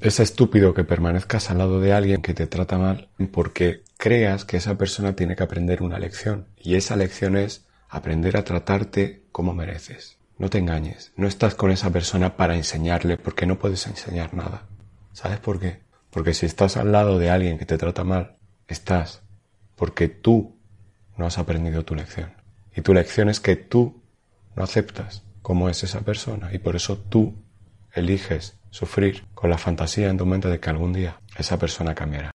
Es estúpido que permanezcas al lado de alguien que te trata mal porque creas que esa persona tiene que aprender una lección y esa lección es aprender a tratarte como mereces. No te engañes, no estás con esa persona para enseñarle porque no puedes enseñar nada. ¿Sabes por qué? Porque si estás al lado de alguien que te trata mal, estás porque tú no has aprendido tu lección. Y tu lección es que tú no aceptas cómo es esa persona y por eso tú eliges sufrir con la fantasía en tu mente de que algún día esa persona cambiará.